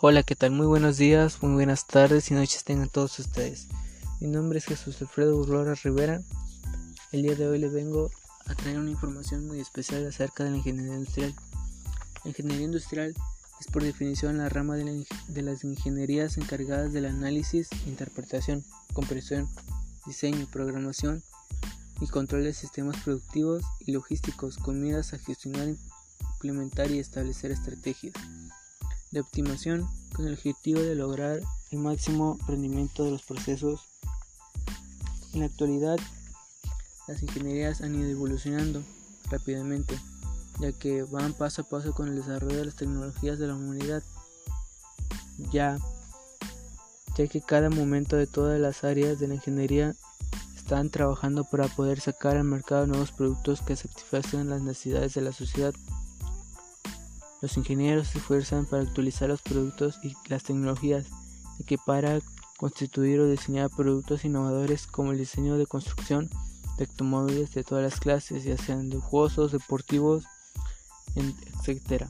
Hola, ¿qué tal? Muy buenos días, muy buenas tardes y noches tengan todos ustedes. Mi nombre es Jesús Alfredo Urlora Rivera. El día de hoy les vengo a traer una información muy especial acerca de la ingeniería industrial. La ingeniería industrial es por definición la rama de, de las ingenierías encargadas del análisis, interpretación, comprensión, diseño, programación y control de sistemas productivos y logísticos con miras a gestionar, implementar y establecer estrategias de optimización con el objetivo de lograr el máximo rendimiento de los procesos. En la actualidad, las ingenierías han ido evolucionando rápidamente, ya que van paso a paso con el desarrollo de las tecnologías de la humanidad, ya, ya que cada momento de todas las áreas de la ingeniería están trabajando para poder sacar al mercado nuevos productos que satisfacen las necesidades de la sociedad. Los ingenieros se esfuerzan para actualizar los productos y las tecnologías, y que para constituir o diseñar productos innovadores como el diseño de construcción de automóviles de todas las clases, ya sean lujosos, deportivos, etc.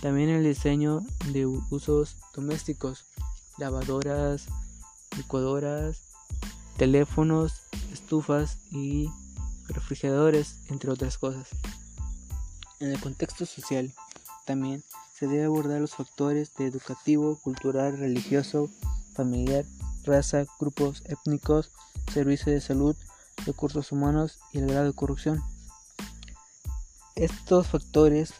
También el diseño de usos domésticos, lavadoras, licuadoras, teléfonos, estufas y refrigeradores, entre otras cosas. En el contexto social, también se debe abordar los factores de educativo, cultural, religioso, familiar, raza, grupos étnicos, servicio de salud, recursos humanos y el grado de corrupción. Estos factores,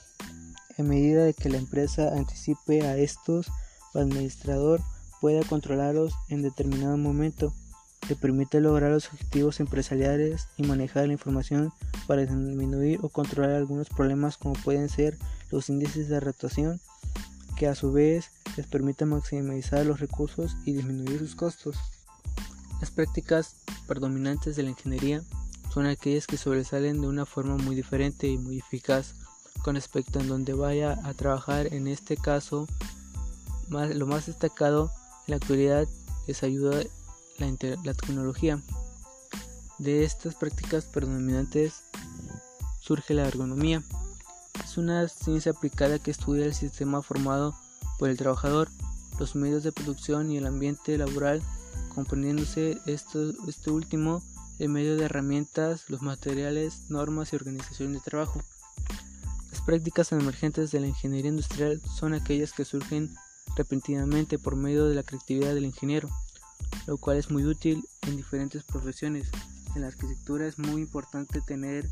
en medida de que la empresa anticipe a estos, el administrador pueda controlarlos en determinado momento, le permite lograr los objetivos empresariales y manejar la información para disminuir o controlar algunos problemas como pueden ser los índices de rotación, que a su vez les permite maximizar los recursos y disminuir sus costos. Las prácticas predominantes de la ingeniería son aquellas que sobresalen de una forma muy diferente y muy eficaz con respecto a donde vaya a trabajar. En este caso, lo más destacado en la actualidad es ayuda la tecnología. De estas prácticas predominantes surge la ergonomía, es una ciencia aplicada que estudia el sistema formado por el trabajador, los medios de producción y el ambiente laboral, comprendiéndose esto, este último en medio de herramientas, los materiales, normas y organización de trabajo. Las prácticas emergentes de la ingeniería industrial son aquellas que surgen repentinamente por medio de la creatividad del ingeniero, lo cual es muy útil en diferentes profesiones. En la arquitectura es muy importante tener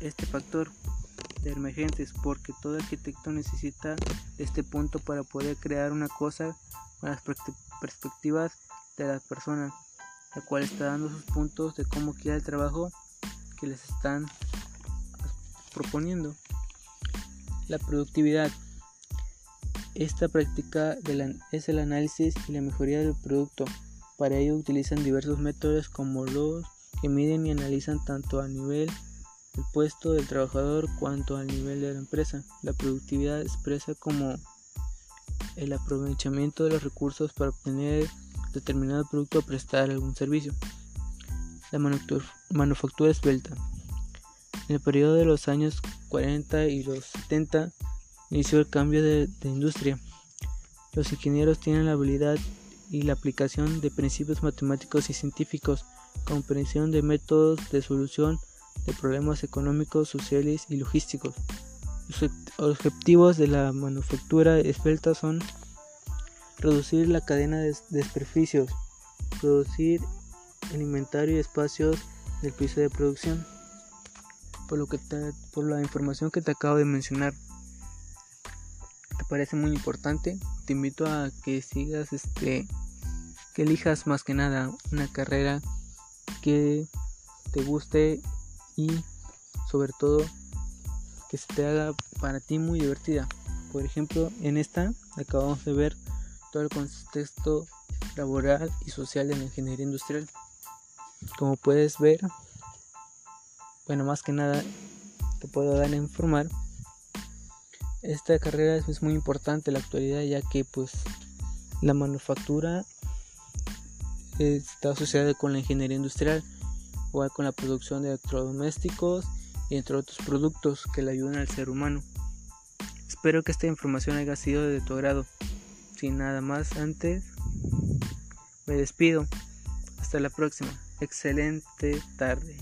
este factor de emergentes porque todo arquitecto necesita este punto para poder crear una cosa con las perspectivas de la persona, la cual está dando sus puntos de cómo quiere el trabajo que les están proponiendo. La productividad. Esta práctica es el análisis y la mejoría del producto. Para ello utilizan diversos métodos como los que miden y analizan tanto a nivel el puesto del trabajador cuanto al nivel de la empresa. La productividad expresa como el aprovechamiento de los recursos para obtener determinado producto o prestar algún servicio. La manufactura esbelta. En el periodo de los años 40 y los 70 inició el cambio de, de industria. Los ingenieros tienen la habilidad y la aplicación de principios matemáticos y científicos, comprensión de métodos de solución de problemas económicos, sociales y logísticos. Los objetivos de la manufactura esbelta son reducir la cadena de desperficios, producir el inventario y espacios del piso de producción. Por, lo que por la información que te acabo de mencionar, te parece muy importante, te invito a que sigas este que elijas más que nada una carrera que te guste y sobre todo que se te haga para ti muy divertida. Por ejemplo, en esta acabamos de ver todo el contexto laboral y social de la ingeniería industrial. Como puedes ver, bueno, más que nada te puedo dar a informar. Esta carrera es muy importante en la actualidad ya que pues la manufactura está asociada con la ingeniería industrial igual con la producción de electrodomésticos y entre otros productos que le ayudan al ser humano. Espero que esta información haya sido de tu agrado. sin nada más antes, me despido. Hasta la próxima. Excelente tarde.